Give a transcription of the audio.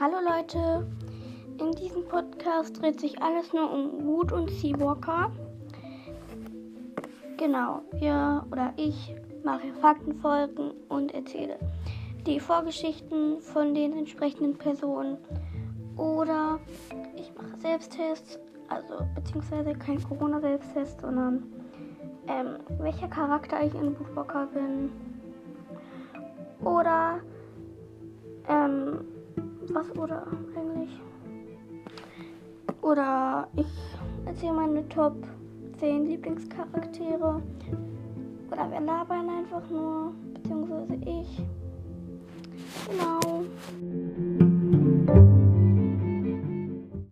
Hallo Leute, in diesem Podcast dreht sich alles nur um Wood und Seawalker. Genau, wir oder ich mache Faktenfolgen und erzähle die Vorgeschichten von den entsprechenden Personen. Oder ich mache Selbsttests, also beziehungsweise kein Corona-Selbsttest, sondern ähm, welcher Charakter ich in Woodwalker bin. Oder ähm, was oder eigentlich? Oder ich erzähle meine Top 10 Lieblingscharaktere. Oder wir labern einfach nur, beziehungsweise ich.